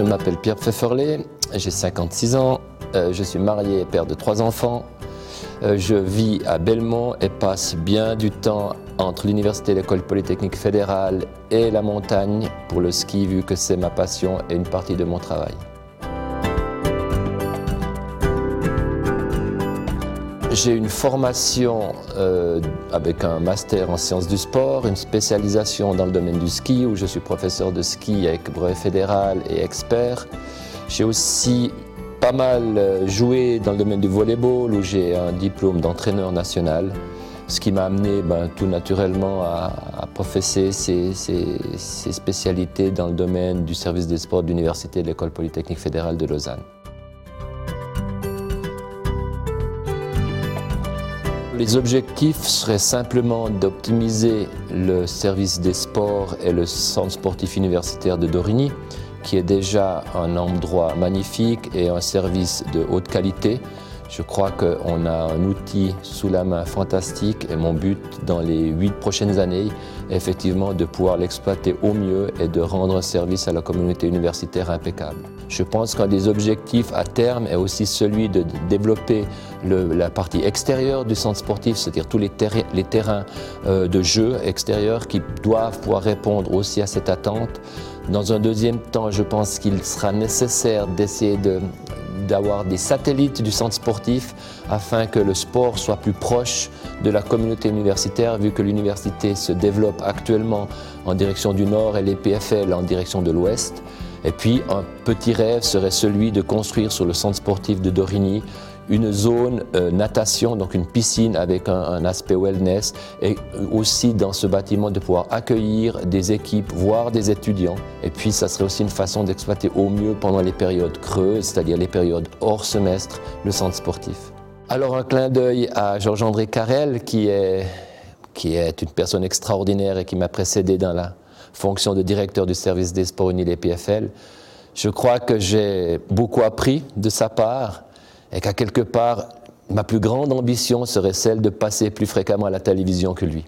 je m'appelle Pierre Pfefferley, j'ai 56 ans, euh, je suis marié et père de trois enfants. Euh, je vis à Belmont et passe bien du temps entre l'université et l'école polytechnique fédérale et la montagne pour le ski vu que c'est ma passion et une partie de mon travail. J'ai une formation euh, avec un master en sciences du sport, une spécialisation dans le domaine du ski où je suis professeur de ski avec brevet fédéral et expert. J'ai aussi pas mal euh, joué dans le domaine du volleyball où j'ai un diplôme d'entraîneur national, ce qui m'a amené ben, tout naturellement à, professer ces, ces spécialités dans le domaine du service des sports de l'Université de l'École polytechnique fédérale de Lausanne. Les objectifs seraient simplement d'optimiser le service des sports et le centre sportif universitaire de Dorigny, qui est déjà un endroit magnifique et un service de haute qualité. Je crois qu'on a un outil sous la main fantastique et mon but dans les huit prochaines années effectivement de pouvoir l'exploiter au mieux et de rendre un service à la communauté universitaire impeccable. Je pense qu'un des objectifs à terme est aussi celui de développer la partie extérieure du centre sportif, c'est-à-dire tous les, terrains euh, de jeu extérieurs qui doivent pouvoir répondre aussi à cette attente. Dans un deuxième temps, je pense qu'il sera nécessaire d'essayer d'avoir des satellites du centre sportif afin que le sport soit plus proche de la communauté universitaire, vu que l'université se développe actuellement en direction du nord et les PFL en direction de l'ouest. Et puis un petit rêve serait celui de construire sur le centre sportif de Dorigny une zone euh, natation, donc une piscine avec un, aspect wellness, et aussi dans ce bâtiment de pouvoir accueillir des équipes, voire des étudiants. Et puis ça serait aussi une façon d'exploiter au mieux pendant les périodes creuses, c'est-à-dire les périodes hors semestre, le centre sportif. Alors un clin d'œil à Georges-André Carrel, qui est, qui est une personne extraordinaire et qui m'a précédé dans la fonction de directeur du service des sports unis des PFL. Je crois que j'ai beaucoup appris de sa part et qu'à quelque part, ma plus grande ambition serait celle de passer plus fréquemment à la télévision que lui.